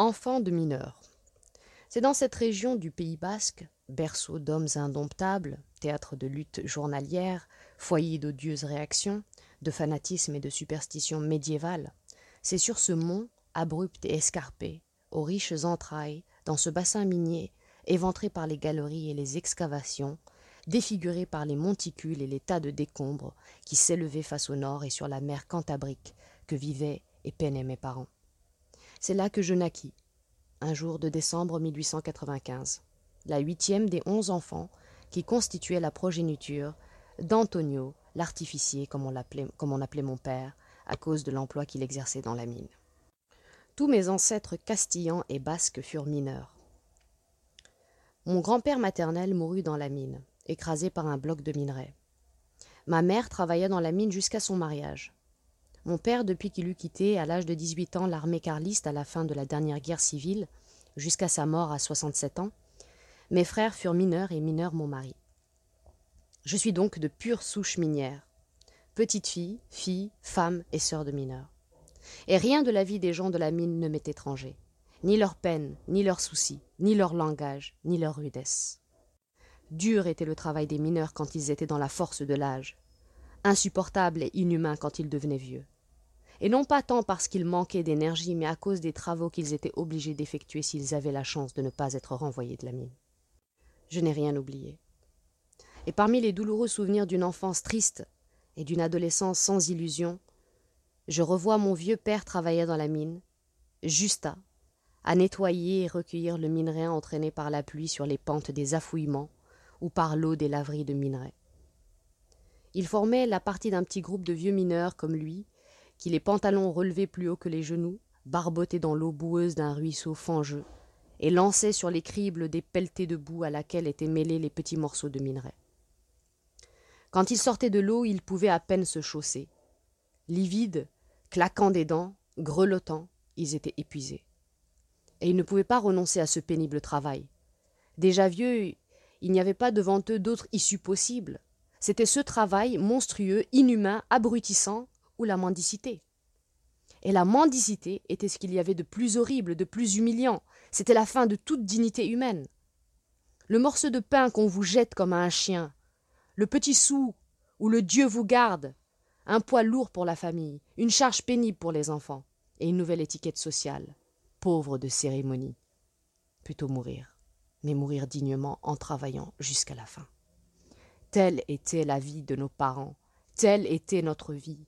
Enfant de mineurs. C'est dans cette région du Pays basque, berceau d'hommes indomptables, théâtre de luttes journalières, foyer d'odieuses réactions, de fanatisme et de superstitions médiévales, c'est sur ce mont, abrupt et escarpé, aux riches entrailles, dans ce bassin minier, éventré par les galeries et les excavations, défiguré par les monticules et les tas de décombres qui s'élevaient face au nord et sur la mer Cantabrique, que vivaient et peinaient mes parents. C'est là que je naquis, un jour de décembre 1895, la huitième des onze enfants qui constituaient la progéniture d'Antonio, l'artificier, comme on appelait mon père, à cause de l'emploi qu'il exerçait dans la mine. Tous mes ancêtres castillans et basques furent mineurs. Mon grand-père maternel mourut dans la mine, écrasé par un bloc de minerai. Ma mère travailla dans la mine jusqu'à son mariage. Mon père, depuis qu'il eut quitté à l'âge de 18 ans l'armée carliste à la fin de la dernière guerre civile, jusqu'à sa mort à 67 ans, mes frères furent mineurs et mineurs mon mari. Je suis donc de pure souche minière, petite fille, fille, femme et sœur de mineurs. Et rien de la vie des gens de la mine ne m'est étranger, ni leurs peines, ni leurs soucis, ni leur langage, ni leur rudesse. Dur était le travail des mineurs quand ils étaient dans la force de l'âge, insupportable et inhumain quand ils devenaient vieux. Et non pas tant parce qu'ils manquaient d'énergie, mais à cause des travaux qu'ils étaient obligés d'effectuer s'ils avaient la chance de ne pas être renvoyés de la mine. Je n'ai rien oublié. Et parmi les douloureux souvenirs d'une enfance triste et d'une adolescence sans illusion, je revois mon vieux père travailler dans la mine, Justa, à nettoyer et recueillir le minerai entraîné par la pluie sur les pentes des affouillements ou par l'eau des laveries de minerai. Il formait la partie d'un petit groupe de vieux mineurs comme lui, qui les pantalons relevés plus haut que les genoux, barbotaient dans l'eau boueuse d'un ruisseau fangeux, et lançaient sur les cribles des pelletées de boue à laquelle étaient mêlés les petits morceaux de minerai. Quand ils sortaient de l'eau, ils pouvaient à peine se chausser. Livides, claquant des dents, grelottants, ils étaient épuisés. Et ils ne pouvaient pas renoncer à ce pénible travail. Déjà vieux, il n'y avait pas devant eux d'autre issue possible. C'était ce travail monstrueux, inhumain, abrutissant, ou la mendicité. Et la mendicité était ce qu'il y avait de plus horrible, de plus humiliant. C'était la fin de toute dignité humaine. Le morceau de pain qu'on vous jette comme à un chien, le petit sou où le Dieu vous garde, un poids lourd pour la famille, une charge pénible pour les enfants, et une nouvelle étiquette sociale, pauvre de cérémonie. Plutôt mourir, mais mourir dignement en travaillant jusqu'à la fin. Telle était la vie de nos parents, telle était notre vie.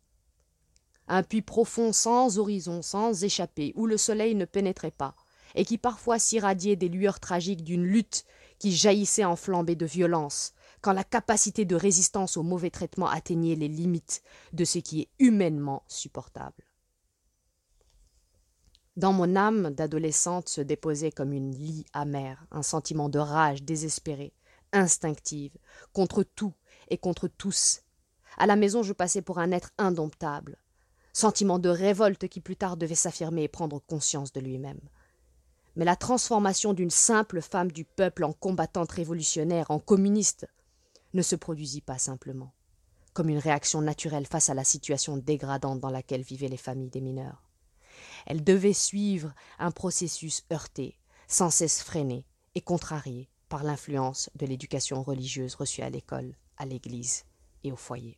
Un puits profond sans horizon, sans échappée, où le soleil ne pénétrait pas, et qui parfois s'irradiait des lueurs tragiques d'une lutte qui jaillissait en flambée de violence, quand la capacité de résistance au mauvais traitement atteignait les limites de ce qui est humainement supportable. Dans mon âme d'adolescente se déposait comme une lie amère un sentiment de rage désespérée, instinctive, contre tout et contre tous. À la maison, je passais pour un être indomptable, sentiment de révolte qui plus tard devait s'affirmer et prendre conscience de lui-même. Mais la transformation d'une simple femme du peuple en combattante révolutionnaire, en communiste, ne se produisit pas simplement, comme une réaction naturelle face à la situation dégradante dans laquelle vivaient les familles des mineurs. Elle devait suivre un processus heurté, sans cesse freiné et contrarié par l'influence de l'éducation religieuse reçue à l'école, à l'église et au foyer.